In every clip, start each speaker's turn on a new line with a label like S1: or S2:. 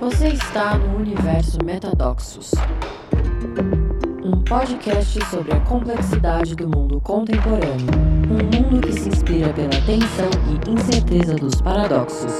S1: Você está no universo Metadoxos, um podcast sobre a complexidade do mundo contemporâneo, um mundo que se inspira pela tensão e incerteza dos paradoxos.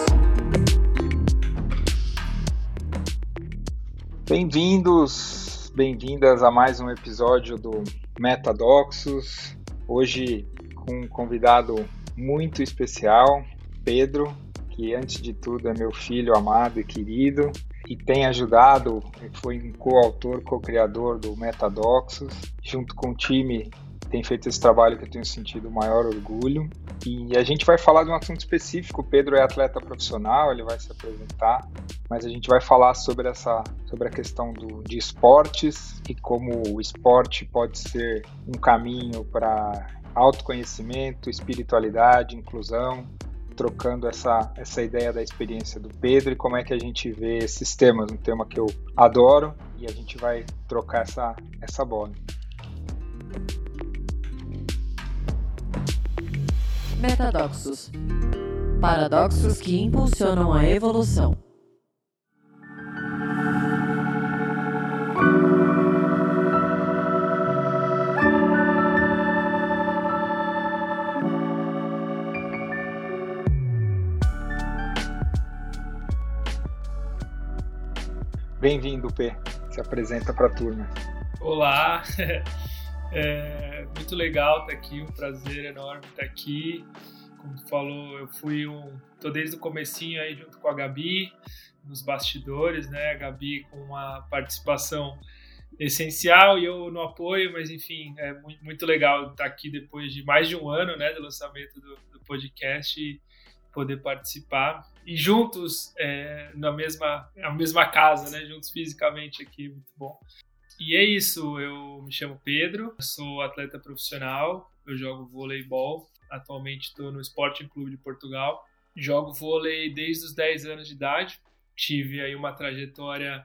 S2: Bem-vindos, bem-vindas a mais um episódio do Metadoxos. Hoje com um convidado muito especial, Pedro, que antes de tudo é meu filho amado e querido e tem ajudado, foi um coautor, co-criador do Metadoxos, junto com o time tem feito esse trabalho que eu tenho sentido o maior orgulho. E a gente vai falar de um assunto específico. O Pedro é atleta profissional, ele vai se apresentar, mas a gente vai falar sobre essa sobre a questão do, de esportes e como o esporte pode ser um caminho para autoconhecimento, espiritualidade, inclusão, trocando essa, essa ideia da experiência do Pedro e como é que a gente vê esses temas, um tema que eu adoro e a gente vai trocar essa, essa bola.
S1: Metadoxos Paradoxos que impulsionam a evolução.
S2: Bem-vindo, P. Se apresenta para a turma.
S3: Olá, é muito legal estar aqui, um prazer enorme estar aqui. Como tu falou, eu fui um, tô desde o comecinho aí junto com a Gabi nos bastidores, né? A Gabi com uma participação essencial e eu no apoio, mas enfim, é muito, muito legal estar aqui depois de mais de um ano, né, do lançamento do, do podcast e poder participar e juntos é, na mesma na mesma casa, né? Juntos fisicamente aqui, muito bom. E é isso. Eu me chamo Pedro, sou atleta profissional, eu jogo voleibol. Atualmente estou no Sporting Clube de Portugal. Jogo vôlei desde os 10 anos de idade. Tive aí uma trajetória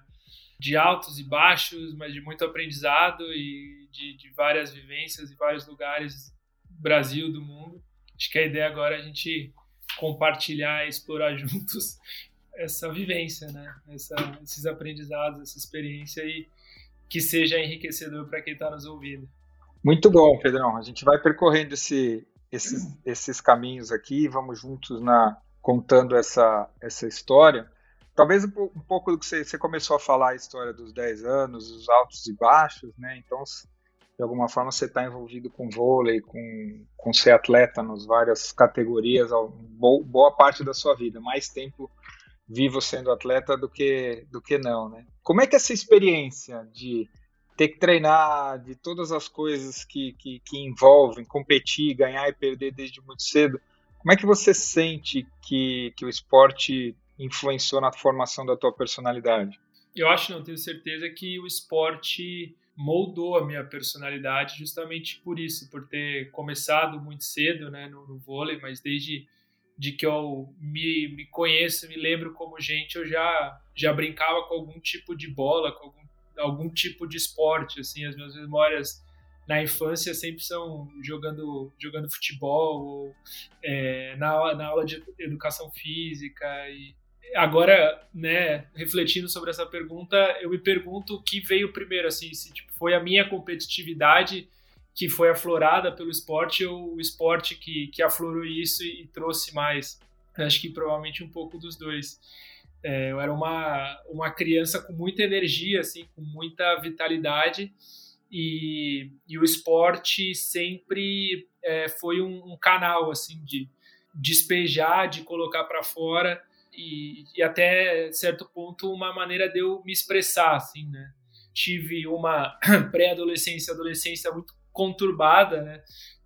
S3: de altos e baixos, mas de muito aprendizado e de, de várias vivências em vários lugares do Brasil, do mundo. Acho que a ideia agora é a gente compartilhar e explorar juntos essa vivência, né? Essa, esses aprendizados, essa experiência e que seja enriquecedor para quem está nos ouvindo.
S2: Muito bom, Pedrão. A gente vai percorrendo esse, esses, esses caminhos aqui, vamos juntos na contando essa, essa história. Talvez um, pouco do que você, você, começou a falar, a história dos 10 anos, os altos e baixos, né? Então, de alguma forma você está envolvido com vôlei, com, com ser atleta nas várias categorias, boa parte da sua vida, mais tempo vivo sendo atleta do que, do que não, né? Como é que é essa experiência de ter que treinar, de todas as coisas que, que, que envolvem competir, ganhar e perder desde muito cedo, como é que você sente que, que o esporte influenciou na formação da tua personalidade?
S3: Eu acho, não tenho certeza que o esporte moldou a minha personalidade justamente por isso, por ter começado muito cedo né, no, no vôlei, mas desde de que eu me, me conheço, me lembro como gente, eu já, já brincava com algum tipo de bola, com algum, algum tipo de esporte, assim, as minhas memórias na infância sempre são jogando, jogando futebol, ou, é, na, na aula de educação física e agora, né, refletindo sobre essa pergunta, eu me pergunto o que veio primeiro, assim, se tipo, foi a minha competitividade que foi aflorada pelo esporte ou o esporte que, que aflorou isso e, trouxe mais. acho que provavelmente um pouco dos dois. É, eu era uma, uma criança com muita energia, assim, com muita vitalidade e, e o esporte sempre é, foi um, um canal, assim, de despejar, de colocar para fora e, e, até certo ponto uma maneira de eu me expressar assim né? Tive uma pré-adolescência adolescência muito conturbada né?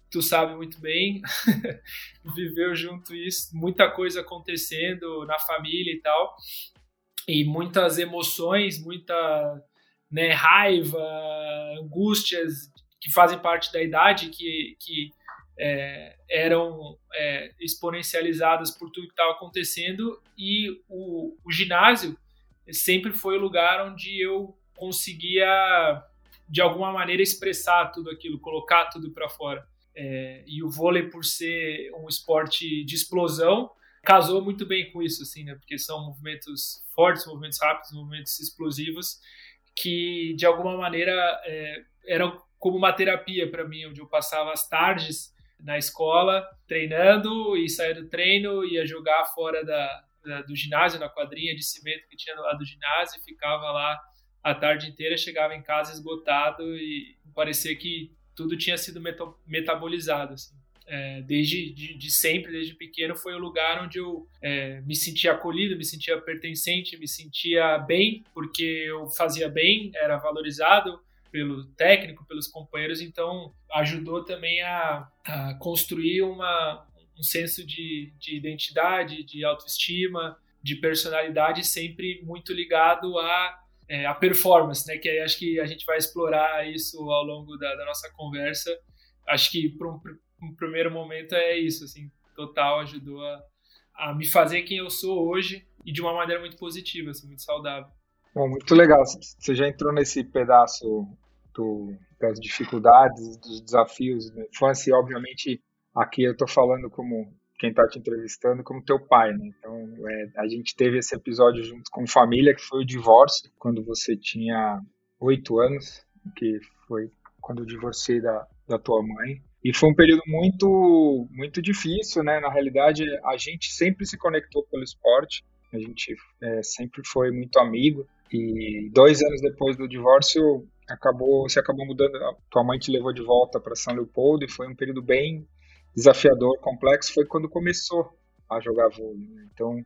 S3: Tu sabe muito bem. Viveu junto isso muita coisa acontecendo na família e tal. E muitas emoções muita né, raiva angústias que fazem parte da idade que, que é, eram é, exponencializadas por tudo que estava acontecendo e o, o, ginásio sempre foi o lugar onde eu conseguia de alguma maneira expressar tudo aquilo, colocar tudo para fora. É, e o vôlei por ser um esporte de explosão casou muito bem com isso, assim, né? Porque são movimentos fortes, movimentos rápidos, movimentos explosivos que de alguma maneira é, eram como uma terapia para mim, onde eu passava as tardes na escola treinando e saía do treino, ia jogar fora da, da, do ginásio, na quadrinha de cimento que tinha lado do ginásio, ficava lá a tarde inteira, chegava em casa esgotado e parecia que tudo tinha sido metabolizado. Assim é, desde de, de, sempre, desde pequeno, foi o lugar onde eu é, me sentia acolhido, me sentia pertencente, me sentia bem, porque eu fazia bem, era valorizado pelo técnico, pelos companheiros, então ajudou também a, a construir uma, um senso de, de identidade, de autoestima, de personalidade, sempre muito ligado a é, a performance, né? Que aí acho que a gente vai explorar isso ao longo da, da nossa conversa. Acho que para um, no primeiro momento é isso, assim, total ajudou a, a me fazer quem eu sou hoje e de uma maneira muito positiva, assim, muito saudável.
S2: Bom, muito legal. Você já entrou nesse pedaço do, das dificuldades, dos desafios da infância, e obviamente aqui eu estou falando como quem está te entrevistando, como teu pai, né? Então, é, a gente teve esse episódio junto com família, que foi o divórcio, quando você tinha oito anos, que foi quando eu divorciei da, da tua mãe. E foi um período muito, muito difícil, né? Na realidade, a gente sempre se conectou pelo esporte, a gente é, sempre foi muito amigo. E dois anos depois do divórcio, acabou, você acabou mudando, tua mãe te levou de volta para São Leopoldo e foi um período bem desafiador, complexo. Foi quando começou a jogar vôlei. Né? Então,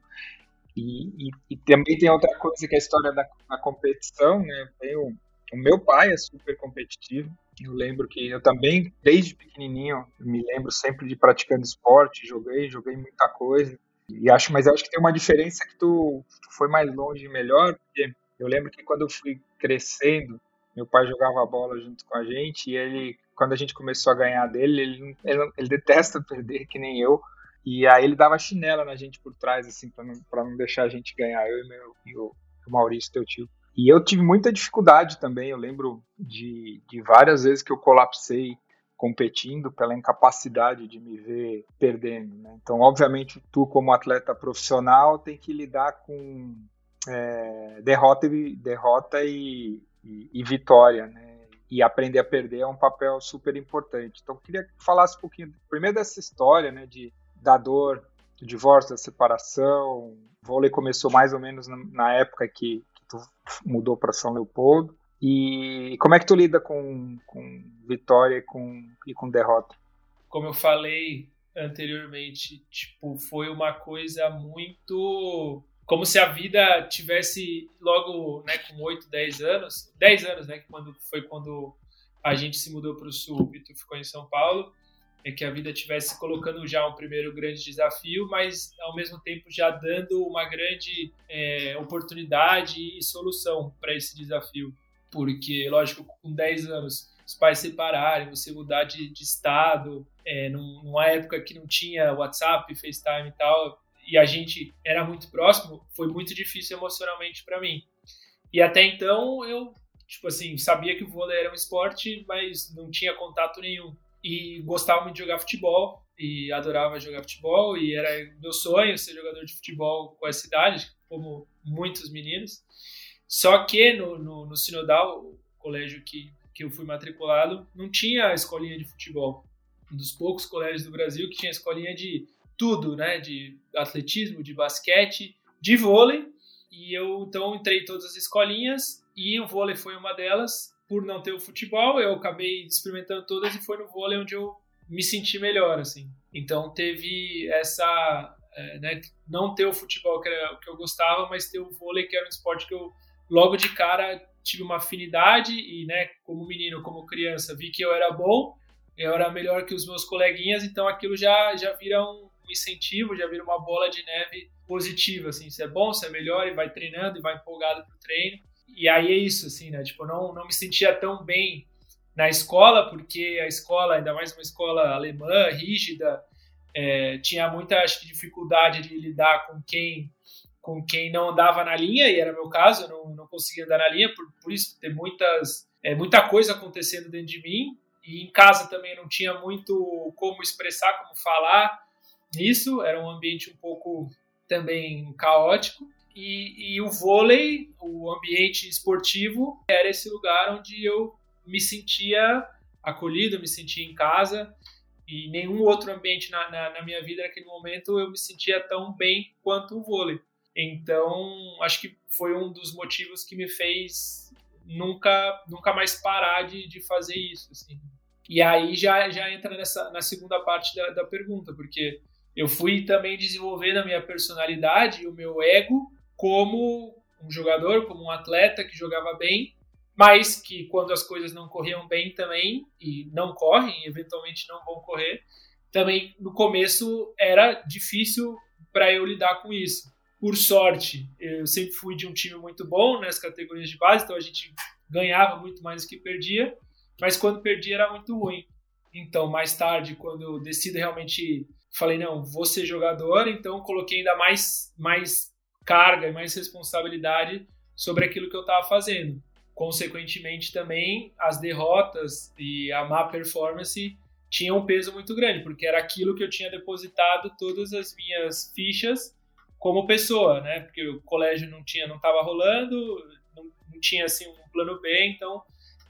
S2: e, e, e, também tem outra coisa que é a história da, da competição, né? o, o meu pai é super competitivo, eu lembro que eu também, desde pequenininho, me lembro sempre de praticando esporte, joguei, joguei muita coisa. E acho, mas eu acho que tem uma diferença que tu, tu foi mais longe e melhor, porque eu lembro que quando eu fui crescendo, meu pai jogava bola junto com a gente e ele, quando a gente começou a ganhar dele, ele, ele, ele detesta perder, que nem eu. E aí ele dava chinela na gente por trás, assim, para não, pra não deixar a gente ganhar, eu e, meu, e o, o Maurício, teu tio. E eu tive muita dificuldade também. Eu lembro de, de várias vezes que eu colapsei competindo pela incapacidade de me ver perdendo. Né? Então, obviamente, tu como atleta profissional tem que lidar com é, derrota, e, derrota e, e, e, vitória, né? E aprender a perder é um papel super importante. Então, queria que falasse um pouquinho, primeiro dessa história, né, de, da dor, do divórcio, da separação. O vôlei começou mais ou menos na, na época que, tu mudou para São Leopoldo. E como é que tu lida com, com vitória e com, e com derrota?
S3: Como eu falei anteriormente, tipo, foi uma coisa muito como se a vida tivesse logo, né, com 8, 10 anos, 10 anos, né, quando foi quando a gente se mudou para o sul e tu ficou em São Paulo, é que a vida estivesse colocando já um primeiro grande desafio, mas ao mesmo tempo já dando uma grande é, oportunidade e solução para esse desafio. Porque, lógico, com 10 anos, os pais separarem, você mudar de, de estado, é, numa época que não tinha WhatsApp, FaceTime e tal, e a gente era muito próximo, foi muito difícil emocionalmente para mim. E até então eu, tipo assim, sabia que o vôlei era um esporte, mas não tinha contato nenhum e gostava muito de jogar futebol e adorava jogar futebol e era meu sonho ser jogador de futebol com essa idade, como muitos meninos. Só que no, no, no Sinodal, o colégio que, que eu fui matriculado, não tinha escolinha de futebol. Um dos poucos colégios do Brasil que tinha escolinha de tudo, né? De atletismo, de basquete, de vôlei. E eu então entrei em todas as escolinhas e o vôlei foi uma delas por não ter o futebol, eu acabei experimentando todas e foi no vôlei onde eu me senti melhor, assim. Então teve essa, é, né, não ter o futebol que era o que eu gostava, mas ter o vôlei que era um esporte que eu logo de cara tive uma afinidade e, né, como menino, como criança, vi que eu era bom, eu era melhor que os meus coleguinhas, então aquilo já já vira um incentivo, já vira uma bola de neve positiva, assim, você é bom, você é melhor e vai treinando e vai empolgado pro treino. E aí é isso, assim, né? Tipo, não, não me sentia tão bem na escola, porque a escola, ainda mais uma escola alemã, rígida, é, tinha muita acho, dificuldade de lidar com quem com quem não andava na linha, e era meu caso, eu não, não conseguia andar na linha, por, por isso ter muitas, é, muita coisa acontecendo dentro de mim, e em casa também não tinha muito como expressar, como falar, nisso, era um ambiente um pouco também caótico. E, e, o vôlei, o ambiente esportivo, era esse lugar onde eu me sentia acolhido, me sentia em casa. E nenhum outro ambiente na, na, na minha vida naquele momento eu me sentia tão bem quanto o vôlei. Então, acho que foi um dos motivos que me fez nunca, nunca mais parar de, de fazer isso. Assim. E aí já, já entra nessa, na segunda parte da, da pergunta, porque eu fui também desenvolvendo a minha personalidade e o meu ego como um jogador, como um atleta que jogava bem, mas que quando as coisas não corriam bem também, e não correm, eventualmente não vão correr, também no começo era difícil para eu lidar com isso. Por sorte, eu sempre fui de um time muito bom nas categorias de base, então a gente ganhava muito mais do que perdia, mas quando perdia era muito ruim. Então, mais tarde, quando eu decido realmente, falei, não, vou ser jogador, então coloquei ainda mais, mais carga e mais responsabilidade sobre aquilo que eu estava fazendo. Consequentemente, também as derrotas e a má performance tinham um peso muito grande, porque era aquilo que eu tinha depositado todas as minhas fichas como pessoa, né? Porque o colégio não tinha, não estava rolando, não, não, tinha assim um plano B, então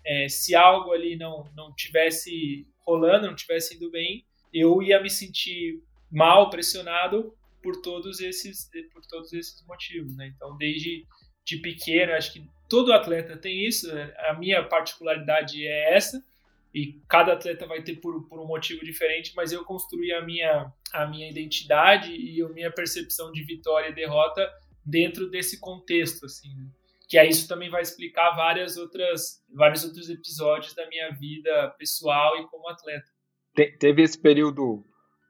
S3: é, se algo ali não não tivesse rolando, não tivesse indo bem, eu ia me sentir mal, pressionado por todos esses por todos esses motivos, né? Então desde de pequeno, acho que todo atleta tem isso. Né? A minha particularidade é essa e cada atleta vai ter por, por um motivo diferente, mas eu construí a minha, a minha identidade e a minha percepção de vitória e derrota dentro desse contexto, assim, né? que aí isso também vai explicar várias outras, vários outros episódios da minha vida pessoal e como atleta.
S2: Te, teve esse período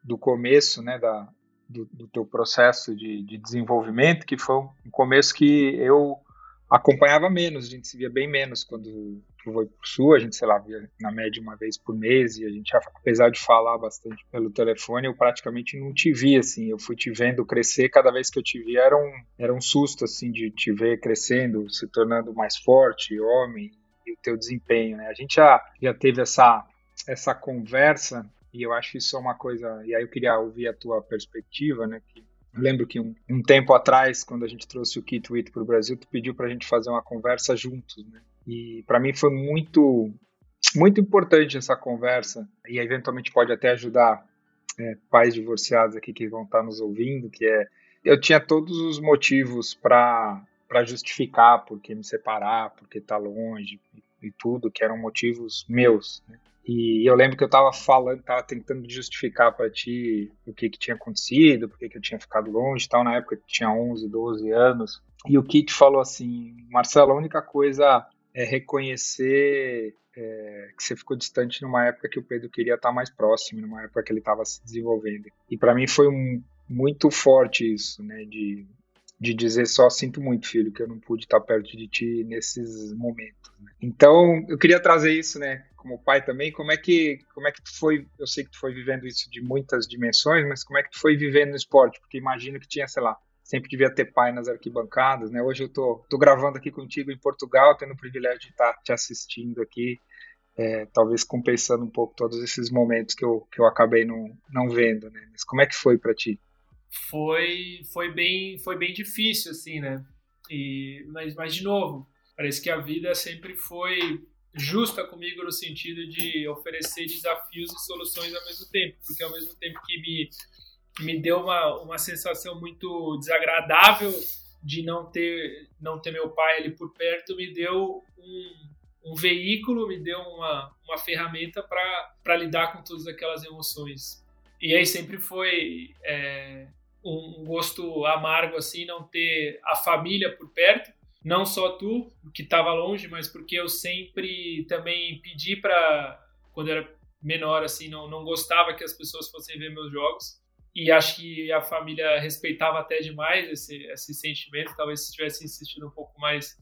S2: do começo, né, da, do, do teu processo de, de desenvolvimento, que foi um começo que eu acompanhava menos, a gente se via bem menos quando tu foi pro sul, a gente, sei lá, via na média uma vez por mês, e a gente, apesar de falar bastante pelo telefone, eu praticamente não te via, assim, eu fui te vendo crescer, cada vez que eu te via era um, era um susto, assim, de te ver crescendo, se tornando mais forte, homem, e o teu desempenho, né, a gente já, já teve essa, essa conversa, e eu acho que isso é uma coisa, e aí eu queria ouvir a tua perspectiva, né, que lembro que um, um, tempo atrás, quando a gente trouxe o Kit Witt para o Brasil, tu pediu para a gente fazer uma conversa juntos, né? E para mim foi muito, muito importante essa conversa. E eventualmente pode até ajudar é, pais divorciados aqui que vão estar nos ouvindo, que é eu tinha todos os motivos para para justificar por que me separar, porque tá longe e, e tudo, que eram motivos meus. Né? E eu lembro que eu estava falando, tava tentando justificar para ti o que, que tinha acontecido, por que eu tinha ficado longe tal. Na época eu tinha 11, 12 anos. E o Kit falou assim: Marcelo, a única coisa é reconhecer é, que você ficou distante numa época que o Pedro queria estar mais próximo, numa época que ele estava se desenvolvendo. E para mim foi um, muito forte isso, né? De, de dizer só sinto muito, filho, que eu não pude estar perto de ti nesses momentos. Né? Então eu queria trazer isso, né? Como pai também, como é que como é que tu foi, eu sei que tu foi vivendo isso de muitas dimensões, mas como é que tu foi vivendo no esporte? Porque imagino que tinha, sei lá, sempre devia ter pai nas arquibancadas, né? Hoje eu tô, tô gravando aqui contigo em Portugal, tendo o privilégio de estar te assistindo aqui, é, talvez compensando um pouco todos esses momentos que eu, que eu acabei não, não vendo, né? Mas como é que foi para ti?
S3: Foi, foi bem, foi bem difícil, assim, né? E, mas, mas de novo, parece que a vida sempre foi justa comigo no sentido de oferecer desafios e soluções ao mesmo tempo, porque ao mesmo tempo que me, me deu uma, uma sensação muito desagradável de não ter não ter meu pai ali por perto, me deu um, um veículo, me deu uma, uma ferramenta para lidar com todas aquelas emoções. E aí sempre foi é, um gosto amargo assim não ter a família por perto, não só tu, que estava longe, mas porque eu sempre também pedi para, quando era menor, assim, não, não gostava que as pessoas fossem ver meus jogos. E acho que a família respeitava até demais esse, esse sentimento. Talvez se tivesse insistido um pouco mais,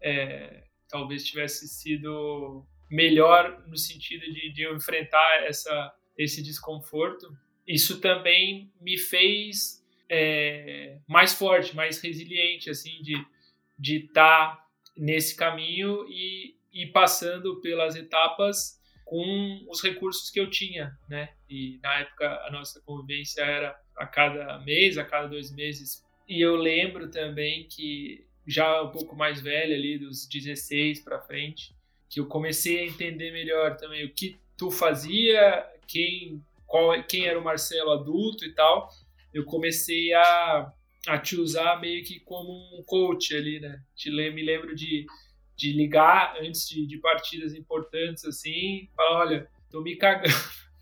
S3: é, talvez tivesse sido melhor no sentido de, de eu enfrentar essa, esse desconforto. Isso também me fez é, mais forte, mais resiliente, assim, de de estar tá nesse caminho e ir passando pelas etapas com os recursos que eu tinha, né? E na época a nossa convivência era a cada mês, a cada dois meses. E eu lembro também que já um pouco mais velho ali, dos 16 para frente, que eu comecei a entender melhor também o que tu fazia, quem qual quem era o Marcelo adulto e tal. Eu comecei a, a te usar meio que como um coach ali, né? Te, me lembro de de ligar antes de, de partidas importantes, assim, falar, olha, tô me cagando,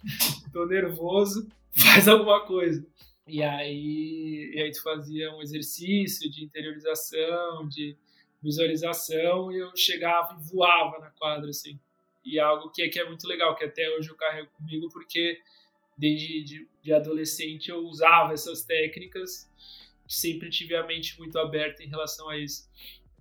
S3: tô nervoso, faz alguma coisa. E aí, e aí tu fazia um exercício de interiorização, de visualização, e eu chegava e voava na quadra, assim. E é algo que, que é muito legal, que até hoje eu carrego comigo, porque desde de, de adolescente eu usava essas técnicas, sempre tive a mente muito aberta em relação a isso.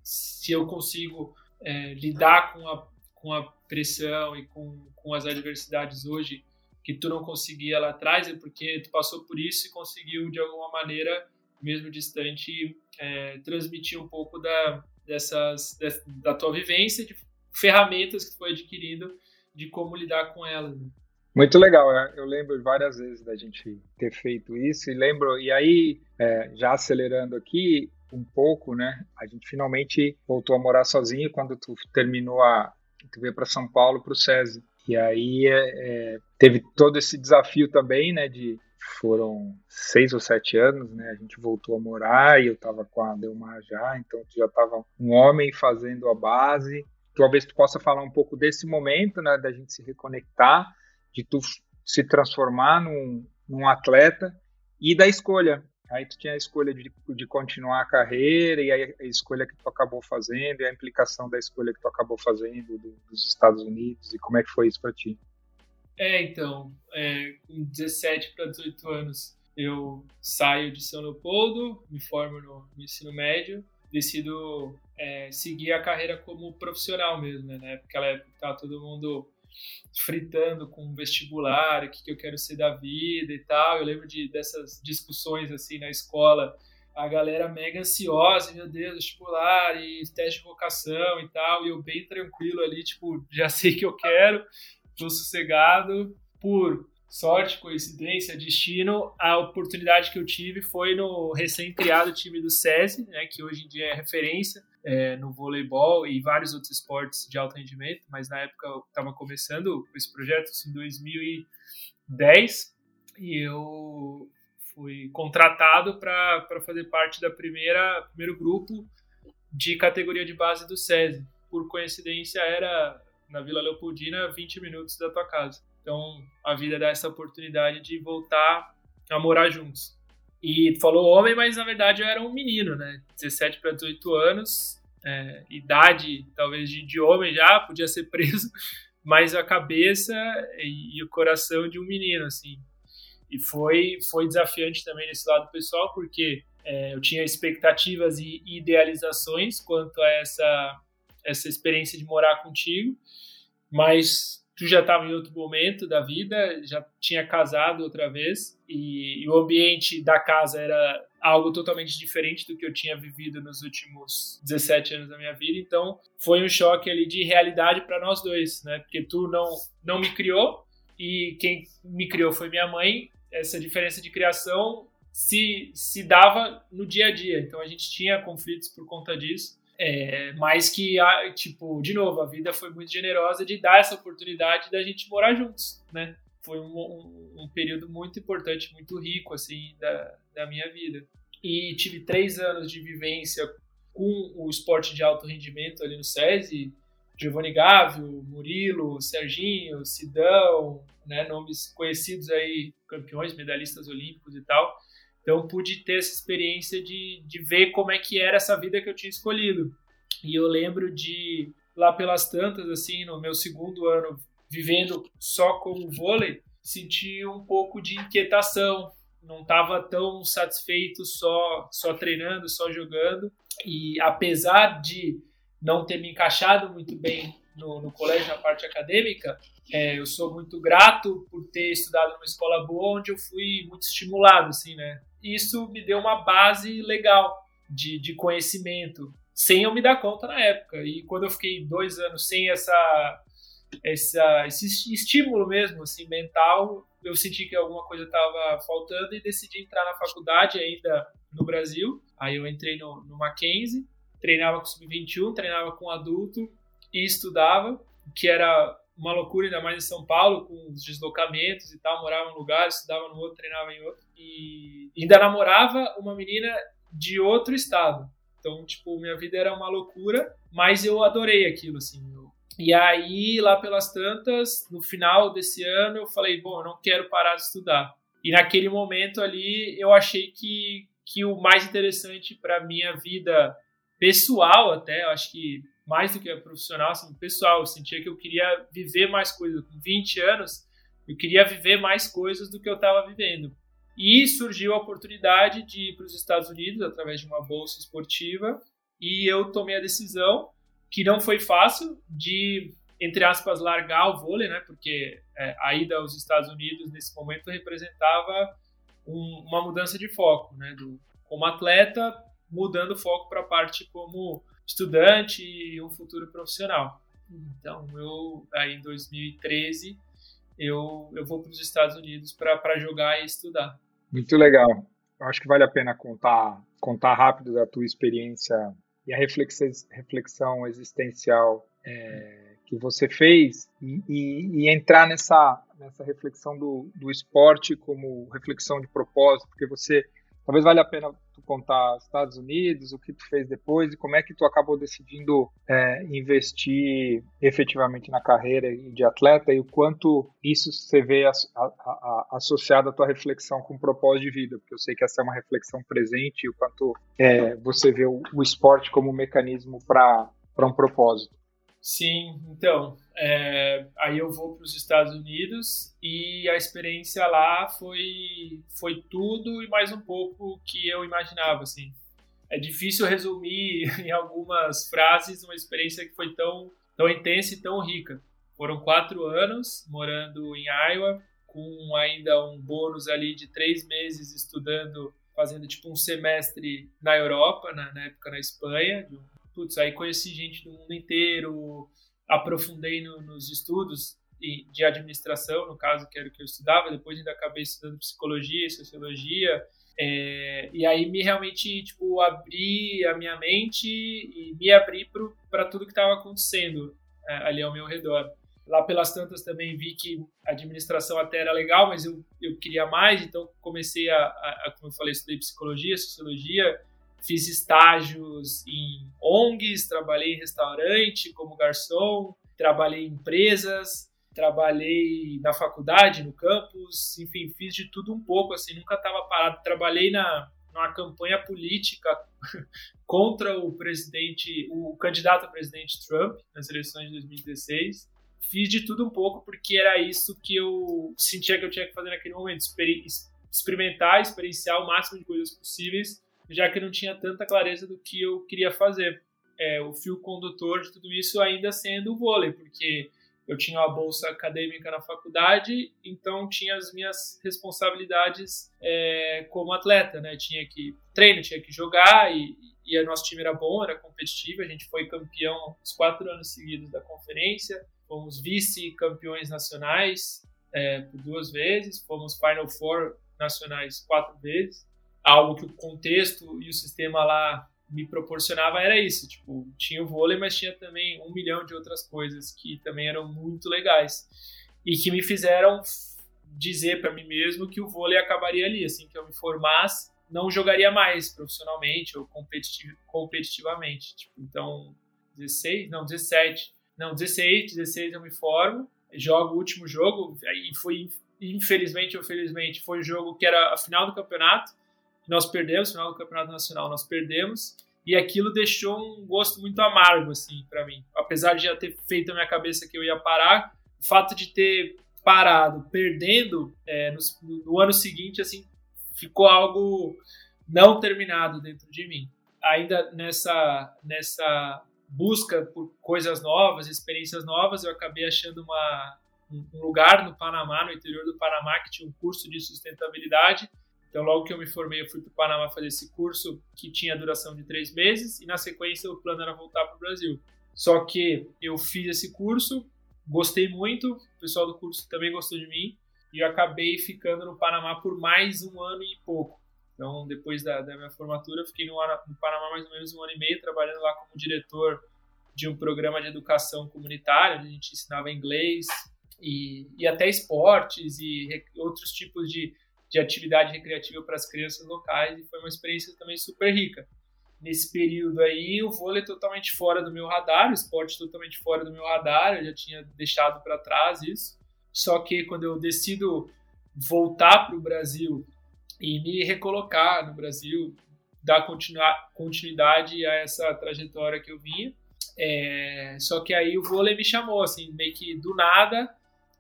S3: Se eu consigo é, lidar com a, com a pressão e com, com as adversidades hoje que tu não conseguia lá atrás, é porque tu passou por isso e conseguiu, de alguma maneira, mesmo distante, é, transmitir um pouco da, dessas, da tua vivência, de ferramentas que tu foi adquirindo de como lidar com elas. Né?
S2: Muito legal, é, eu lembro várias vezes da gente ter feito isso e lembro, e aí, é, já acelerando aqui, um pouco, né? A gente finalmente voltou a morar sozinho quando tu terminou a, tu veio para São Paulo para o SESI. E aí é, é, teve todo esse desafio também, né? De foram seis ou sete anos, né? A gente voltou a morar e eu estava com a Delmar já, então tu já estava um homem fazendo a base. Talvez tu possa falar um pouco desse momento, né? Da gente se reconectar, de tu se transformar num, num atleta e da escolha, Aí tu tinha a escolha de, de continuar a carreira e a, a escolha que tu acabou fazendo e a implicação da escolha que tu acabou fazendo do, dos Estados Unidos e como é que foi isso para ti?
S3: É, então, é, com 17 para 18 anos eu saio de São Leopoldo, me formo no, no ensino médio, decido é, seguir a carreira como profissional mesmo, né? Naquela época tá todo mundo fritando com vestibular, o que, que eu quero ser da vida e tal. Eu lembro de, dessas discussões assim na escola, a galera mega ansiosa, meu Deus, vestibular e teste de vocação e tal, e eu bem tranquilo ali, tipo, já sei que eu quero, tô sossegado, por sorte, coincidência, destino, a oportunidade que eu tive foi no recém-criado time do SESI, né, que hoje em dia é referência é, no voleibol e vários outros esportes de alto rendimento, mas na época eu estava começando com esse projeto, em 2010, e eu fui contratado para fazer parte da primeira primeiro grupo de categoria de base do SESI. Por coincidência, era na Vila Leopoldina, 20 minutos da tua casa. Então, a vida dá essa oportunidade de voltar a morar juntos. E falou homem, mas na verdade eu era um menino, né? 17 para 18 anos, é, idade talvez de, de homem já, podia ser preso, mas a cabeça e, e, o coração de um menino, assim. E foi, foi desafiante também nesse lado pessoal, porque é, eu tinha expectativas e idealizações quanto a essa, essa experiência de morar contigo, mas tu já estava em outro momento da vida, já tinha casado outra vez e, e, o ambiente da casa era algo totalmente diferente do que eu tinha vivido nos últimos 17 anos da minha vida. Então, foi um choque ali de realidade para nós dois, né? Porque tu não não me criou e quem me criou foi minha mãe. Essa diferença de criação se se dava no dia a dia. Então, a gente tinha conflitos por conta disso. É, mas que, tipo, de novo, a vida foi muito generosa de dar essa oportunidade da gente morar juntos, né? Foi um, um, um período muito importante, muito rico, assim, da, da minha vida. E tive três anos de vivência com o esporte de alto rendimento ali no SESI, Giovanni Gávio, Murilo, Serginho, Sidão, né, nomes conhecidos aí, campeões, medalhistas olímpicos e tal. Então pude ter essa experiência de, de ver como é que era essa vida que eu tinha escolhido. E eu lembro de lá pelas tantas, assim, no meu segundo ano vivendo só como vôlei, senti um pouco de inquietação. Não estava tão satisfeito só só treinando, só jogando. E apesar de não ter me encaixado muito bem no, no colégio na parte acadêmica, é, eu sou muito grato por ter estudado numa escola boa, onde eu fui muito estimulado, assim, né? Isso me deu uma base legal de, de conhecimento, sem eu me dar conta na época. E quando eu fiquei dois anos sem essa essa, esse estímulo mesmo, assim, mental, eu senti que alguma coisa estava faltando e decidi entrar na faculdade ainda no Brasil. Aí eu entrei no, no Mackenzie, treinava com sub-21, treinava com adulto e estudava, que era uma loucura, ainda mais em São Paulo, com os deslocamentos e tal. Morava em um lugar, estudava no outro, treinava em outro. E ainda namorava uma menina de outro estado. Então, tipo, minha vida era uma loucura, mas eu adorei aquilo, assim. E aí, lá pelas tantas, no final desse ano, eu falei, bom, eu não quero parar de estudar. E naquele momento ali, eu achei que, que o mais interessante para minha vida pessoal até, eu acho que mais do que profissional, assim, pessoal, eu sentia que eu queria viver mais coisas. Com 20 anos, eu queria viver mais coisas do que eu estava vivendo. E surgiu a oportunidade de ir para os Estados Unidos através de uma bolsa esportiva e eu tomei a decisão, que não foi fácil, de, entre aspas, largar o vôlei, né? Porque é, a ida aos Estados Unidos nesse momento representava um, uma mudança de foco, né? Do, como atleta, mudando o foco para a parte como estudante e um futuro profissional. Então, eu aí em 2013 eu, eu vou para os Estados Unidos para jogar e estudar.
S2: Muito legal. Eu acho que vale a pena contar contar rápido da tua experiência e a reflexão, reflexão existencial é, que você fez e, e, e, entrar nessa, nessa reflexão do, do esporte como reflexão de propósito, porque você talvez valha a pena tu contar Estados Unidos, o que tu fez depois e como é que tu acabou decidindo é, investir efetivamente na carreira de atleta e o quanto isso você vê a, a, a, associado à tua reflexão com o propósito de vida, porque eu sei que essa é uma reflexão presente e o quanto é, você vê o, o esporte como um mecanismo para um propósito.
S3: Sim, então, é, aí eu vou para os Estados Unidos e a experiência lá foi, foi tudo e mais um pouco que eu imaginava, assim. É difícil resumir em algumas frases uma experiência que foi tão, tão intensa e tão rica. Foram quatro anos morando em Iowa, com ainda um bônus ali de três meses estudando, fazendo tipo um semestre na Europa, na, na época na Espanha, de um putz, aí conheci gente do mundo inteiro, aprofundei no, nos estudos de administração, no caso, que era o que eu estudava, depois ainda acabei estudando psicologia e sociologia, é, e aí me realmente, tipo, abri a minha mente e me abri para tudo que estava acontecendo é, ali ao meu redor. Lá pelas tantas também vi que a administração até era legal, mas eu, eu queria mais, então comecei a, a, a como eu falei, estudei psicologia, sociologia, fiz estágios em ONGs, trabalhei em restaurante como garçom, trabalhei em empresas, trabalhei na faculdade, no campus, enfim, fiz de tudo um pouco, assim, nunca estava parado. Trabalhei na numa campanha política contra o presidente, o candidato a presidente Trump nas eleições de 2016. Fiz de tudo um pouco porque era isso que eu sentia que eu tinha que fazer naquele momento, experimentar, experienciar o máximo de coisas possíveis já que não tinha tanta clareza do que eu queria fazer. É, o fio condutor de tudo isso ainda sendo o vôlei, porque eu tinha uma bolsa acadêmica na faculdade, então tinha as minhas responsabilidades é, como atleta, né? Tinha que treino, tinha que jogar e, e nosso time era bom, era competitivo. A gente foi campeão os quatro anos seguidos da conferência, fomos vice-campeões nacionais é, duas vezes, fomos Final Four nacionais quatro vezes algo que o contexto e o sistema lá me proporcionava era isso, tipo, tinha o vôlei, mas tinha também um milhão de outras coisas que também eram muito legais e que me fizeram dizer para mim mesmo que o vôlei acabaria ali, assim que eu me formasse, não jogaria mais profissionalmente ou competitiv competitivamente, tipo, então 16, não, 17, não, 16, 16 eu me formo, jogo o último jogo e foi infelizmente ou felizmente foi o jogo que era a final do campeonato nós perdemos, final do Campeonato Nacional nós perdemos, e aquilo deixou um gosto muito amargo, assim, para mim. Apesar de já ter feito na minha cabeça que eu ia parar, o fato de ter parado, perdendo, é, no, no ano seguinte, assim, ficou algo não terminado dentro de mim. Ainda nessa, nessa busca por coisas novas, experiências novas, eu acabei achando uma, um lugar no Panamá, no interior do Panamá, que tinha um curso de sustentabilidade, então, logo que eu me formei, eu fui para o Panamá fazer esse curso que tinha duração de três meses e, na sequência, o plano era voltar para o Brasil. Só que eu fiz esse curso gostei muito, o pessoal do curso também gostou de mim, e eu acabei ficando no Panamá por mais um ano e pouco. Então, depois da, da minha formatura, eu fiquei no, no, Panamá mais ou menos um ano e meio, trabalhando lá como diretor de um programa de educação comunitária, onde a gente ensinava inglês e, e até esportes e outros tipos de, de atividade recreativa para as crianças locais, e foi uma experiência também super rica. Nesse período aí, o vôlei totalmente fora do meu radar, o esporte totalmente fora do meu radar, eu já tinha deixado para trás isso. Só que quando eu decido voltar para o Brasil e me recolocar no Brasil, dar continuidade a essa trajetória que eu vinha. É, só que aí o vôlei me chamou, assim, meio que do nada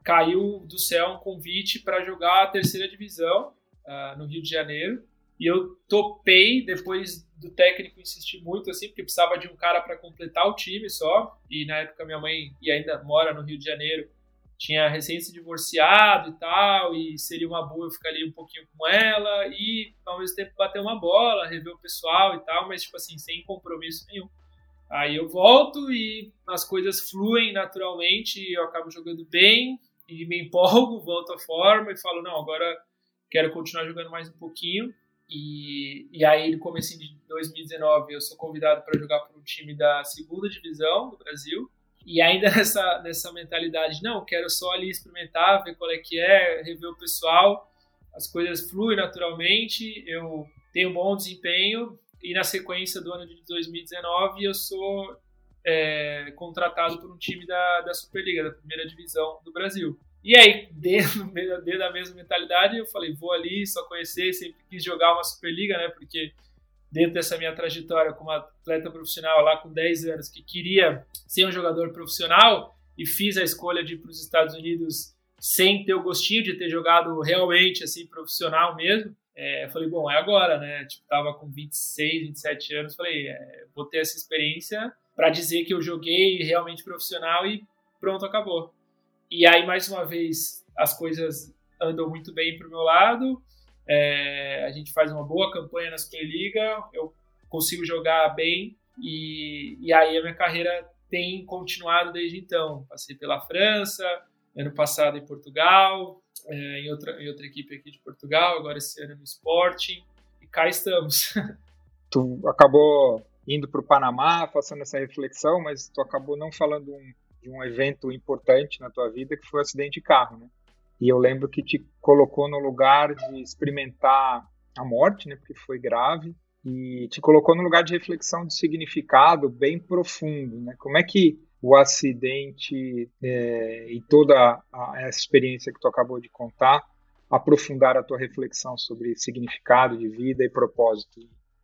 S3: caiu do céu um convite para jogar a terceira divisão uh, no Rio de Janeiro. E eu topei, depois do técnico insistir muito, assim, porque precisava de um cara para completar o time só. E na época minha mãe, e ainda mora no Rio de Janeiro, tinha recém se divorciado e tal, e seria uma boa eu ficar ali um pouquinho com ela e ao mesmo tempo bater uma bola, rever o pessoal e tal, mas tipo assim, sem compromisso nenhum. Aí eu volto e as coisas fluem naturalmente, eu acabo jogando bem e me empolgo, volto à forma e falo, não, agora quero continuar jogando mais um pouquinho. E, e aí, no começo de 2019, eu sou convidado para jogar para um time da segunda divisão do Brasil, e ainda nessa, nessa mentalidade, não, quero só ali experimentar, ver qual é que é, rever o pessoal, as coisas fluem naturalmente, eu tenho um bom desempenho e na sequência do ano de 2019 eu sou é, contratado por um time da, da Superliga, da primeira divisão do Brasil. E aí, dentro, dentro da mesma mentalidade, eu falei, vou ali só conhecer, sempre quis jogar uma Superliga, né, porque dentro dessa minha trajetória como atleta profissional lá com 10 anos, que queria ser um jogador profissional e fiz a escolha de ir para os Estados Unidos sem ter o gostinho de ter jogado realmente assim profissional mesmo. É, falei, bom, é agora, né? Tipo, tava com 26, 27 anos, falei, é, vou ter essa experiência para dizer que eu joguei realmente profissional e pronto, acabou. E aí, mais uma vez, as coisas andam muito bem para o meu lado. É, a gente faz uma boa campanha na Superliga, eu consigo jogar bem e, e aí a minha carreira tem continuado desde então. Passei pela França, ano passado em Portugal, é, em, outra, em outra equipe aqui de Portugal, agora esse ano no Sporting, e cá estamos.
S2: Tu acabou indo para o Panamá, fazendo essa reflexão, mas tu acabou não falando um, de um evento importante na tua vida, que foi o acidente de carro, né? E eu lembro que te colocou no lugar de experimentar a morte, né, porque foi grave, e te colocou no lugar de reflexão de significado bem profundo, né? Como é que o acidente é, e toda a, essa experiência que tu acabou de contar aprofundar a tua reflexão sobre significado de vida e propósito?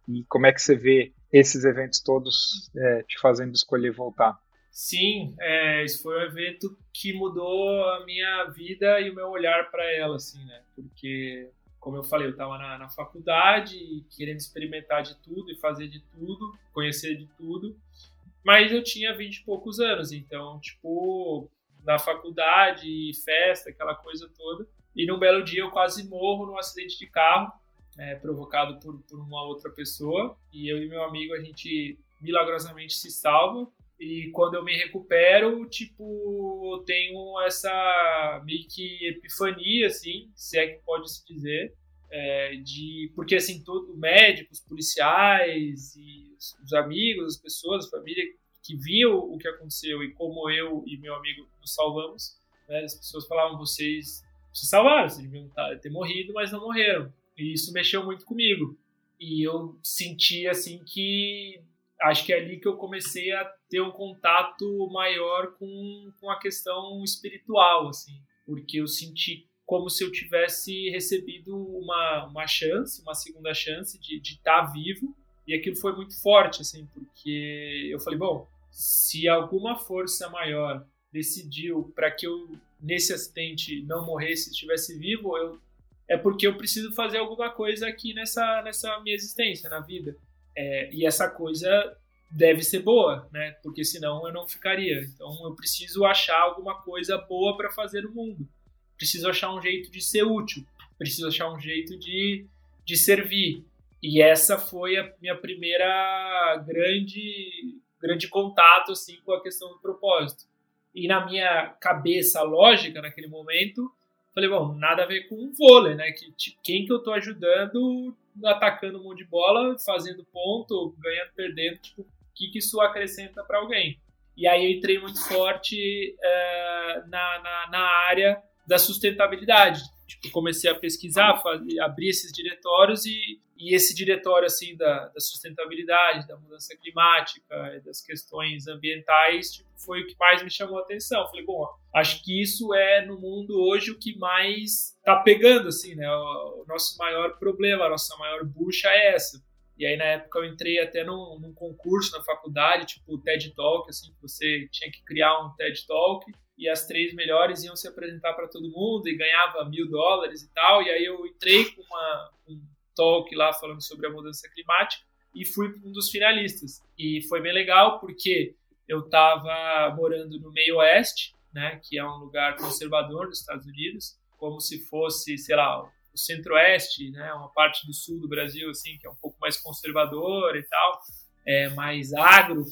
S2: E como é que você vê esses eventos todos é, te fazendo escolher voltar?
S3: Sim, é, esse foi um evento que mudou a minha vida e o meu olhar para ela, assim, né? Porque, como eu falei, eu estava na, na faculdade querendo experimentar de tudo e fazer de tudo, conhecer de tudo, mas eu tinha vinte e poucos anos, então, tipo, na faculdade, festa, aquela coisa toda. E num belo dia eu quase morro num acidente de carro, é, provocado por, por uma outra pessoa, e eu e meu amigo, a gente milagrosamente se salva e quando eu me recupero, tipo, eu tenho essa meio que epifania, assim, se é que pode se dizer, é, de porque assim, todo médicos, policiais e os amigos, as pessoas, a família que viam o que aconteceu e como eu e meu amigo nos salvamos, né, as pessoas falavam vocês se salvaram, vocês deviam ter morrido, mas não morreram. E isso mexeu muito comigo. E eu senti assim que acho que é ali que eu comecei a ter um contato maior com, com a questão espiritual, assim, porque eu senti como se eu tivesse recebido uma, uma chance, uma segunda chance de estar tá vivo, e aquilo foi muito forte, assim, porque eu falei, bom, se alguma força maior decidiu para que eu nesse acidente não morresse, estivesse vivo, eu, é porque eu preciso fazer alguma coisa aqui nessa nessa minha existência, na vida. É, e essa coisa deve ser boa, né? Porque senão eu não ficaria. Então eu preciso achar alguma coisa boa para fazer no mundo. Preciso achar um jeito de ser útil. Preciso achar um jeito de, de servir. E essa foi a minha primeira grande grande contato assim com a questão do propósito. E na minha cabeça lógica, naquele momento, falei, bom, nada a ver com o vôlei, né? Que, quem que eu tô ajudando atacando um monte de bola, fazendo ponto, ganhando, perdendo, tipo, o que, que isso acrescenta para alguém? E aí eu entrei muito forte é, na, na, na, área da sustentabilidade. Tipo, comecei a pesquisar, fazer, abrir esses diretórios e, e esse diretório assim da, da, sustentabilidade, da mudança climática, das questões ambientais, tipo, foi o que mais me chamou a atenção. Falei, bom, acho que isso é no mundo hoje o que mais está pegando, assim, né? O, o nosso maior problema, a nossa maior bucha é essa e aí, na época, eu entrei até num, num, concurso na faculdade, tipo TED Talk, assim, que você tinha que criar um TED Talk e as três melhores iam se apresentar para todo mundo e ganhava mil dólares e tal. E aí eu entrei com uma, um talk lá falando sobre a mudança climática e fui um dos finalistas. E foi bem legal porque eu estava morando no meio oeste, né, que é um lugar conservador nos Estados Unidos, como se fosse, sei lá, o centro-oeste, né, uma parte do sul do Brasil, assim, que é um pouco mais conservador e tal, é mais agro.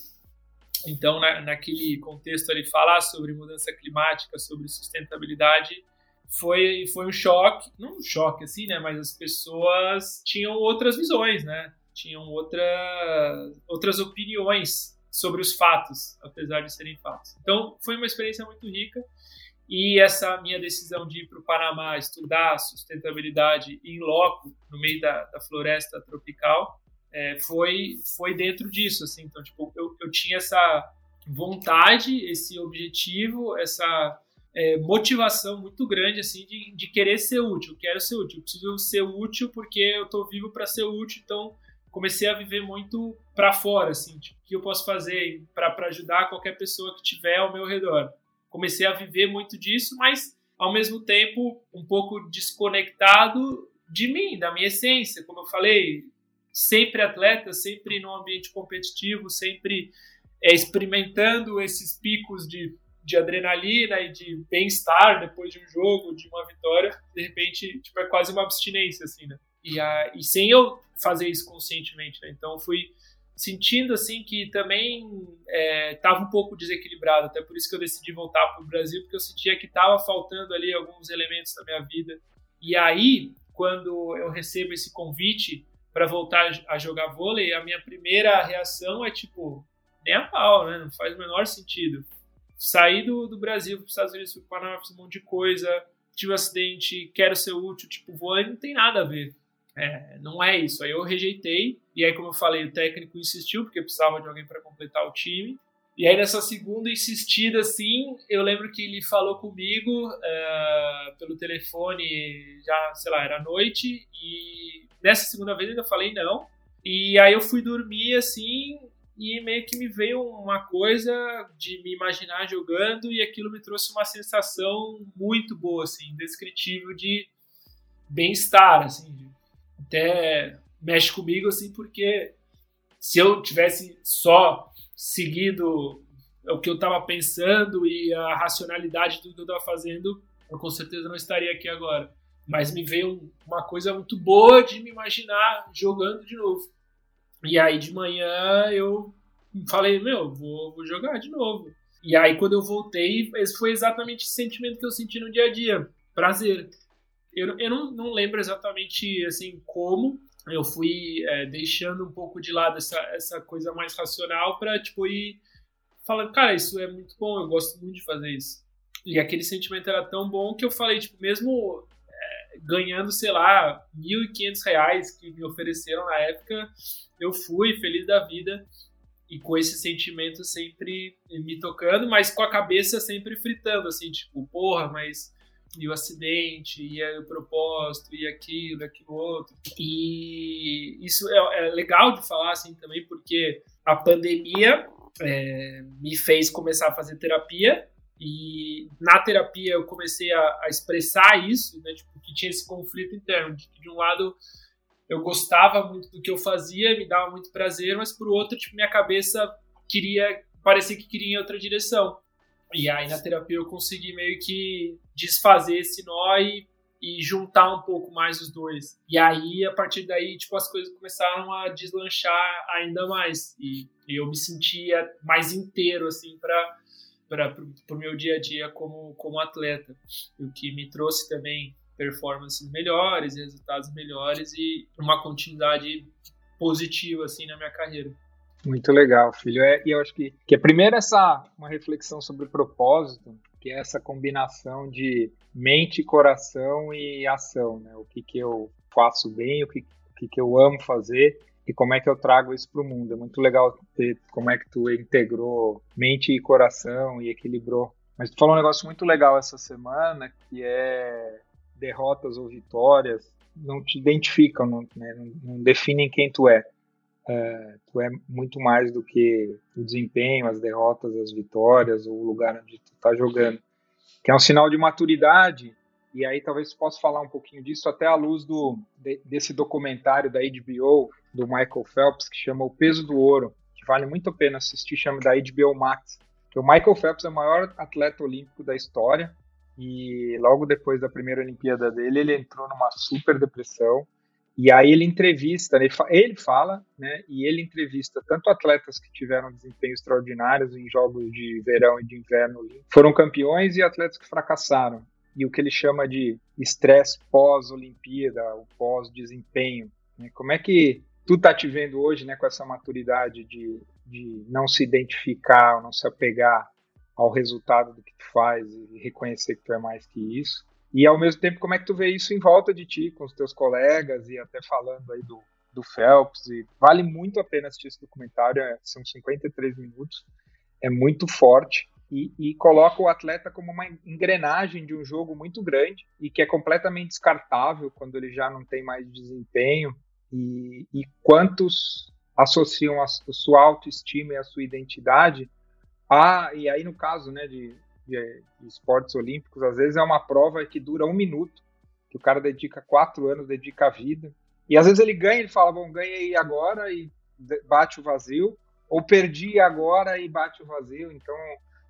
S3: Então, na, naquele contexto ali, falar sobre mudança climática, sobre sustentabilidade, foi, foi um choque, não um choque assim, né, mas as pessoas tinham outras visões, né, tinham outra, outras opiniões sobre os fatos, apesar de serem fatos. Então, foi uma experiência muito rica e essa minha decisão de ir para o Panamá estudar sustentabilidade em loco, no meio da, da floresta tropical, é, foi, foi dentro disso. Assim. Então, tipo, eu, eu tinha essa vontade, esse objetivo, essa é, motivação muito grande assim de, de querer ser útil. Quero ser útil, preciso ser útil porque eu estou vivo para ser útil. Então, comecei a viver muito para fora, assim, tipo, o que eu posso fazer para ajudar qualquer pessoa que tiver ao meu redor comecei a viver muito disso, mas ao mesmo tempo um pouco desconectado de mim, da minha essência, como eu falei, sempre atleta, sempre num ambiente competitivo, sempre é, experimentando esses picos de, de adrenalina e de bem-estar depois de um jogo, de uma vitória, de repente, tipo, é quase uma abstinência, assim, né? E, a, e sem eu fazer isso conscientemente, né? Então, fui sentindo assim que também estava é, um pouco desequilibrado, até por isso que eu decidi voltar para o Brasil, porque eu sentia que estava faltando ali alguns elementos da minha vida. E aí, quando eu recebo esse convite para voltar a jogar vôlei, a minha primeira reação é tipo, nem a pau, né? Não faz o menor sentido. Saí do, do Brasil para os Estados Unidos, para o Panamá, fiz um monte de coisa, tive um acidente, quero ser útil, tipo, vôlei não tem nada a ver. É, não é isso. Aí eu rejeitei, e aí, como eu falei, o técnico insistiu, porque precisava de alguém para completar o time. E aí, nessa segunda insistida, assim, eu lembro que ele falou comigo uh, pelo telefone, já, sei lá, era noite, e nessa segunda vez eu ainda falei não. E aí eu fui dormir, assim, e meio que me veio uma coisa de me imaginar jogando, e aquilo me trouxe uma sensação muito boa, assim, indescritível de bem-estar, assim, até mexe comigo, assim, porque se eu tivesse só seguido o que eu estava pensando e a racionalidade do que eu estava fazendo, eu com certeza não estaria aqui agora. Mas me veio uma coisa muito boa de me imaginar jogando de novo. E aí de manhã eu falei, meu, vou, vou jogar de novo. E aí quando eu voltei, esse foi exatamente esse sentimento que eu senti no dia a dia. Prazer. Eu, eu não, não lembro exatamente assim como eu fui é, deixando um pouco de lado essa, essa coisa mais racional para tipo ir falando, cara, isso é muito bom, eu gosto muito de fazer isso. E aquele sentimento era tão bom que eu falei, tipo, mesmo ganhando, sei lá, R$ 1.500 que me ofereceram na época, eu fui feliz da vida e com esse sentimento sempre me tocando, mas com a cabeça sempre fritando, assim, tipo, porra, mas e o acidente, e o propósito, e aquilo, e aquilo outro. E isso é, é, legal de falar assim também, porque a pandemia é, me fez começar a fazer terapia, e na terapia eu comecei a, a expressar isso, né, tipo, que tinha esse conflito interno, de que de um lado eu gostava muito do que eu fazia, me dava muito prazer, mas por outro, tipo, minha cabeça queria, parecia que queria em outra direção. E aí na terapia eu consegui meio que desfazer esse nó e, e juntar um pouco mais os dois. E aí, a partir daí, tipo, as coisas começaram a deslanchar ainda mais. E, e eu me sentia mais inteiro, assim, para para o meu dia a dia como, como atleta, o que me trouxe também performances melhores, resultados melhores e uma continuidade positiva assim na minha carreira.
S2: Muito legal, filho. É, e eu acho que, que é primeiro essa uma reflexão sobre propósito, que é essa combinação de mente, coração e ação, né? O que, que eu faço bem, o que, o que, que eu amo fazer e como é que eu trago isso para o mundo. É muito legal ver como é que tu integrou mente e coração e equilibrou. Mas tu falou um negócio muito legal essa semana, que é derrotas ou vitórias não te identificam, não, né, não definem quem tu é. é. Tu é muito mais do que o desempenho, as derrotas, as vitórias, ou o lugar onde tu está jogando. Que é um sinal de maturidade, e aí talvez possa falar um pouquinho disso até à luz do, de, desse documentário da HBO, do Michael Phelps, que chama O Peso do Ouro, que vale muito a pena assistir, chama da HBO Max. O Michael Phelps é o maior atleta olímpico da história, e logo depois da primeira Olimpíada dele, ele entrou numa super depressão. E aí ele entrevista, ele, ele fala, né? E ele entrevista tanto atletas que tiveram desempenho extraordinários em jogos de verão e de inverno, foram campeões e atletas que fracassaram. E o que ele chama de estresse pós-Olimpíada, o pós-desempenho. Né? Como é que tu tá te vendo hoje, né, com essa maturidade de, de não se identificar, não se apegar ao resultado do que tu faz e reconhecer que tu é mais que isso. E ao mesmo tempo, como é que tu vê isso em volta de ti, com os teus colegas e até falando aí do, do Phelps. E vale muito a pena assistir esse documentário, é, são 53 minutos, é muito forte e, e, coloca o atleta como uma engrenagem de um jogo muito grande e que é completamente descartável quando ele já não tem mais desempenho. E, e quantos associam a, a sua autoestima e a sua identidade ah, e aí no caso né, de, de, de, esportes olímpicos, às vezes é uma prova que dura um minuto, que o cara dedica quatro anos, dedica a vida. E às vezes ele ganha, ele fala, bom, ganhei agora e bate o vazio, ou perdi agora e bate o vazio. Então,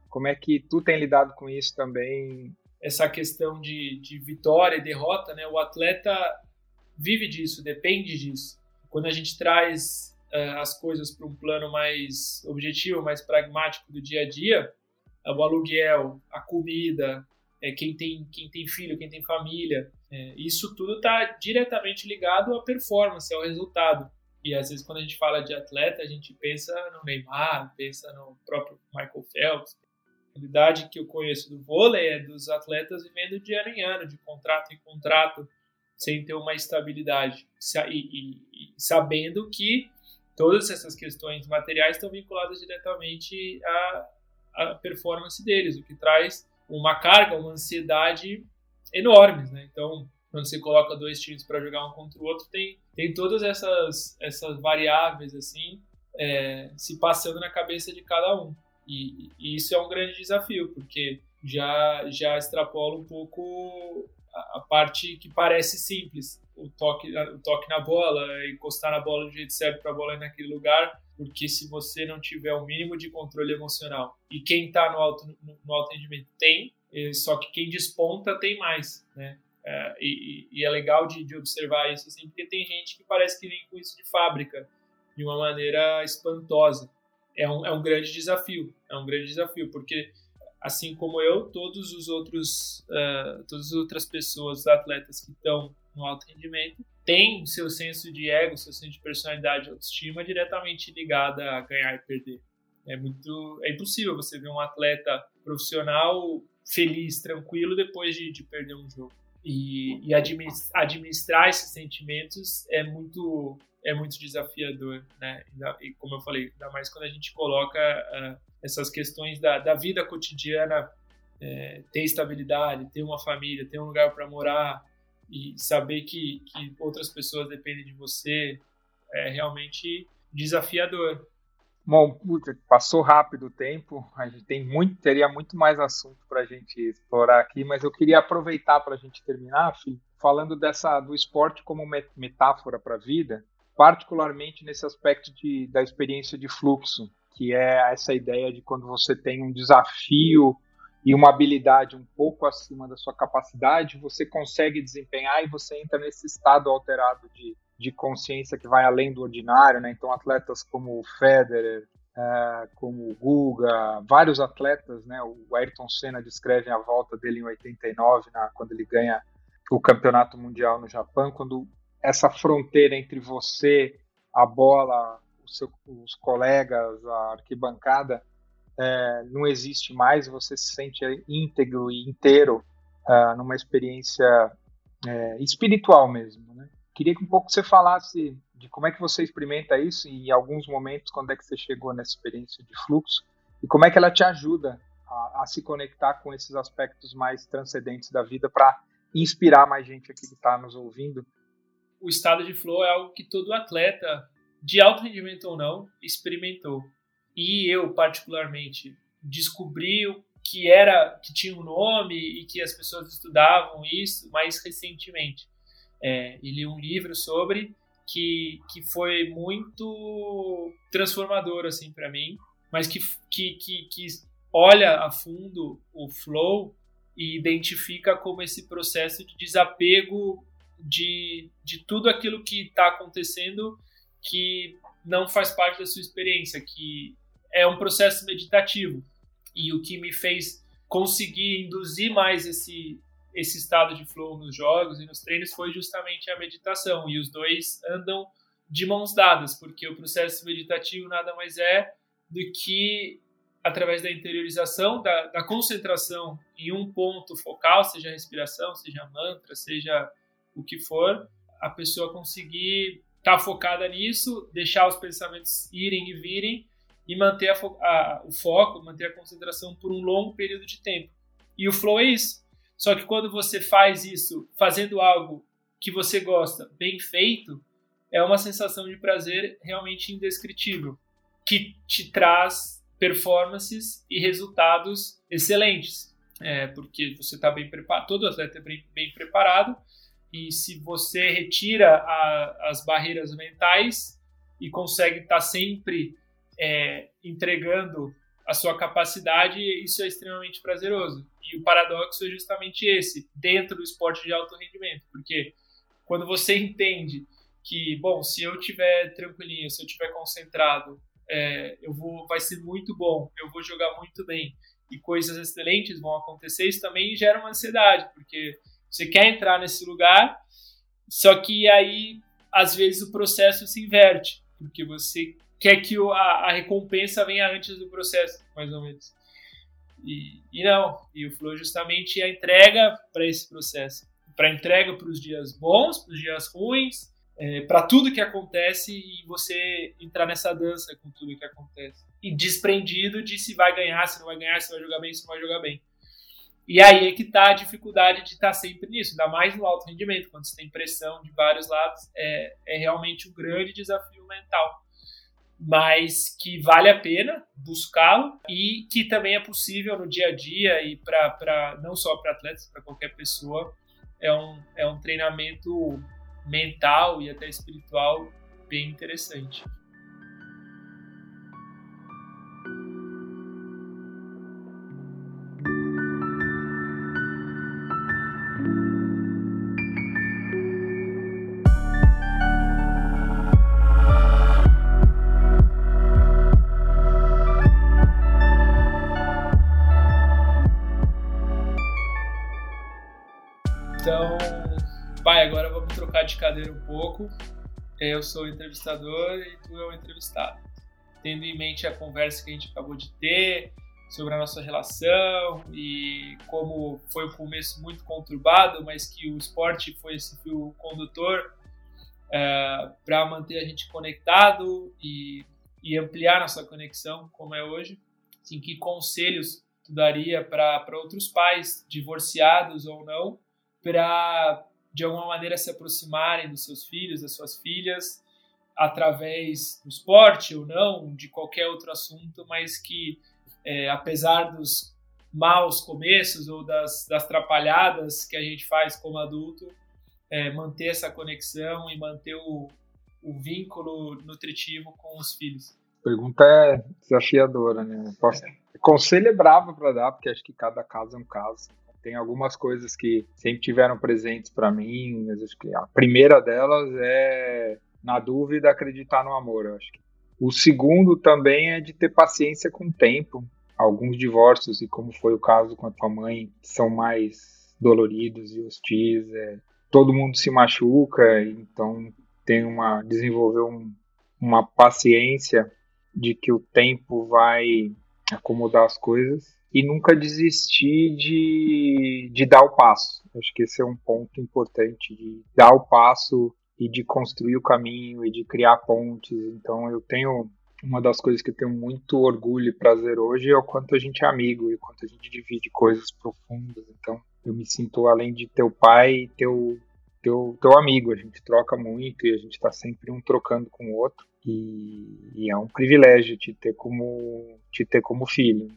S2: como é que tu tem lidado com isso também?
S3: Essa questão de, de vitória e derrota, né? O atleta vive disso, depende disso. Quando a gente traz uh, as coisas para um plano mais objetivo, mais pragmático do dia a dia, uh, o aluguel, a comida, é, quem, tem, quem tem filho, quem tem família, é, isso tudo está diretamente ligado à performance, ao resultado. E às vezes quando a gente fala de atleta, a gente pensa no Neymar, pensa no próprio Michael Phelps. A realidade que eu conheço do vôlei é dos atletas vivendo de ano em ano, de contrato em contrato, sem ter uma estabilidade. E, e, e sabendo que todas essas questões materiais estão vinculadas diretamente à, à performance deles, o que traz uma carga, uma ansiedade enormes, né? Então, quando você coloca dois times para jogar um contra o outro, tem, tem todas essas, essas variáveis assim é, se passando na cabeça de cada um. E, e, isso é um grande desafio, porque já, já extrapola um pouco a, parte que parece simples, o toque, o toque na bola, encostar na bola do jeito certo para a bola ir naquele lugar, porque se você não tiver o mínimo de controle emocional e quem está no alto, no, alto rendimento tem, só que quem desponta tem mais, né? É, e, e, é legal de, de, observar isso assim, porque tem gente que parece que vem com isso de fábrica, de uma maneira espantosa. É um, é um grande desafio, é um grande desafio, porque assim como eu, todos os outros, uh, todas as outras pessoas, atletas que estão no alto rendimento, tem seu senso de ego, seu senso de personalidade, autoestima diretamente ligada a ganhar e perder. É muito, é impossível você ver um atleta profissional feliz, tranquilo depois de, de perder um jogo. E, e administrar esses sentimentos é muito é muito desafiador, né? E como eu falei, ainda mais quando a gente coloca uh, essas questões da, da vida cotidiana, é, ter estabilidade, ter uma família, ter um lugar para morar, e saber que, que outras pessoas dependem de você é realmente desafiador.
S2: Bom, puta, passou rápido o tempo, a gente tem muito, teria muito mais assunto para a gente explorar aqui, mas eu queria aproveitar para a gente terminar, filho, falando dessa do esporte como metáfora para a vida, particularmente nesse aspecto de, da experiência de fluxo, que é essa ideia de quando você tem um desafio e uma habilidade um pouco acima da sua capacidade, você consegue desempenhar e você entra nesse estado alterado de, de consciência que vai além do ordinário, né? Então, atletas como o Federer, é, como o Guga, vários atletas, né? O Ayrton Senna descreve a volta dele em 89, na, quando ele ganha o campeonato mundial no Japão, quando essa fronteira entre você, a bola, os colegas, a arquibancada, é, não existe mais, você se sente íntegro e inteiro uh, numa experiência é, espiritual mesmo. Né? Queria que um pouco você falasse de como é que você experimenta isso em alguns momentos quando é que você chegou nessa experiência de fluxo e como é que ela te ajuda a, a se conectar com esses aspectos mais transcendentes da vida para inspirar mais gente aqui que está nos ouvindo.
S3: O estado de flow é algo que todo atleta, de alto rendimento ou não, experimentou. E eu, particularmente, descobri que era que tinha um nome e que as pessoas estudavam isso mais recentemente. É, e li um livro sobre que, que foi muito transformador assim para mim, mas que, que, que, que olha a fundo o flow e identifica como esse processo de desapego de, de tudo aquilo que está acontecendo que não faz parte da sua experiência, que é um processo meditativo. E o que me fez conseguir induzir mais esse, esse estado de flow nos jogos e nos treinos foi justamente a meditação. E os dois andam de mãos dadas, porque o processo meditativo nada mais é do que através da interiorização, da, da concentração em um ponto focal, seja respiração, seja mantra, seja o que for, a pessoa conseguir estar tá focada nisso, deixar os pensamentos irem e virem e manter a, a, o foco, manter a concentração por um longo período de tempo. E o flow é isso. Só que quando você faz isso fazendo algo que você gosta, bem feito, é uma sensação de prazer realmente indescritível, que te traz performances e resultados excelentes. É, porque você está bem preparado, todo atleta é bem, bem preparado, e se você retira a, as barreiras mentais e consegue estar tá sempre é, entregando a sua capacidade, isso é extremamente prazeroso. E o paradoxo é justamente esse, dentro do esporte de alto rendimento, porque quando você entende que, bom, se eu tiver tranquilinho, se eu tiver concentrado, é, eu vou, vai ser muito bom, eu vou jogar muito bem e coisas excelentes vão acontecer, isso também gera uma ansiedade, porque você quer entrar nesse lugar, só que aí às vezes o processo se inverte, porque você quer que a, a recompensa venha antes do processo, mais ou menos. E, e não, e o flow justamente é a entrega para esse processo, para entrega para os dias bons, para os dias ruins, é, para tudo que acontece e você entrar nessa dança com tudo que acontece. E desprendido de se vai ganhar, se não vai ganhar, se vai jogar bem, se não vai jogar bem. E aí é que está a dificuldade de estar tá sempre nisso, ainda mais no alto rendimento, quando você tem pressão de vários lados, é, é realmente um grande desafio mental. Mas que vale a pena buscá-lo e que também é possível no dia a dia e para não só para atletas, para qualquer pessoa, é um, é um treinamento mental e até espiritual bem interessante. De cadeira um pouco. Eu sou o entrevistador e tu é o entrevistado. Tendo em mente a conversa que a gente acabou de ter sobre a nossa relação e como foi um começo muito conturbado, mas que o esporte foi esse fio condutor é, para manter a gente conectado e, e ampliar nossa conexão, como é hoje. Assim, que conselhos tu daria para outros pais, divorciados ou não, para de alguma maneira se aproximarem dos seus filhos, das suas filhas, através do esporte ou não, de qualquer outro assunto, mas que, é, apesar dos maus começos ou das, das atrapalhadas que a gente faz como adulto, é, manter essa conexão e manter o, o vínculo nutritivo com os filhos.
S2: Pergunta é desafiadora, né? Posso... Conselho é bravo para dar, porque acho que cada caso é um caso. Tem algumas coisas que sempre tiveram presentes para mim, mas acho que a primeira delas é, na dúvida, acreditar no amor. Eu acho O segundo também é de ter paciência com o tempo. Alguns divórcios, e como foi o caso com a tua mãe, são mais doloridos e hostis. É, todo mundo se machuca, então tem uma desenvolver um, uma paciência de que o tempo vai acomodar as coisas e nunca desistir de, de dar o passo. Acho que esse é um ponto importante, de dar o passo e de construir o caminho e de criar pontes. Então eu tenho uma das coisas que eu tenho muito orgulho e prazer hoje é o quanto a gente é amigo e o quanto a gente divide coisas profundas. Então eu me sinto além de teu pai, teu teu teu amigo. A gente troca muito e a gente está sempre um trocando com o outro. E, e, é um privilégio te ter como te ter como filho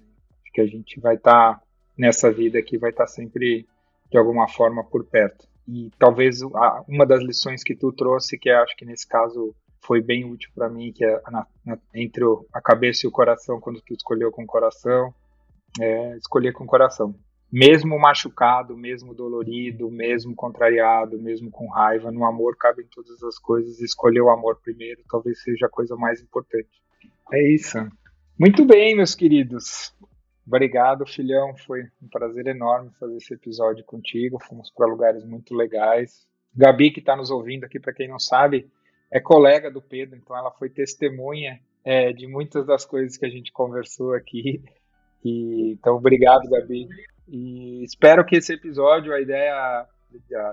S2: que a gente vai estar tá, nessa vida aqui, vai estar tá sempre de alguma forma por perto. E talvez uma das lições que tu trouxe, que acho que nesse caso foi bem útil para mim, que é na, na, entre a cabeça e o coração, quando tu escolheu com o coração, é escolher com o coração. Mesmo machucado, mesmo dolorido, mesmo contrariado, mesmo com raiva, no amor cabem todas as coisas. Escolher o amor primeiro talvez seja a coisa mais importante. É isso. Muito bem, meus queridos. Obrigado, filhão. Foi um prazer enorme fazer esse episódio contigo. Fomos para lugares muito legais. Gabi, que está nos ouvindo aqui, para quem não sabe, é colega do Pedro, então ela foi testemunha é, de muitas das coisas que a gente conversou aqui. E, então, obrigado, Gabi. E espero que esse episódio, a ideia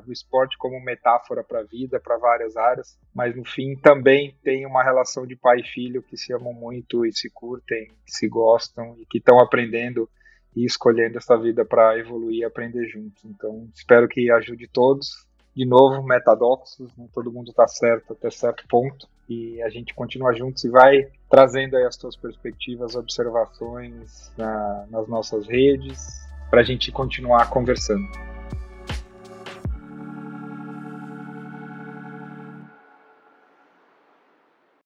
S2: do esporte como metáfora para a vida, para várias áreas, mas no fim também tem uma relação de pai e filho que se amam muito e se curtem, se gostam e que estão aprendendo e escolhendo essa vida para evoluir e aprender juntos. Então, espero que ajude todos. De novo, metadoxos, né? todo mundo está certo até certo ponto e a gente continua juntos e vai trazendo aí as tuas perspectivas, observações na, nas nossas redes para a gente continuar conversando.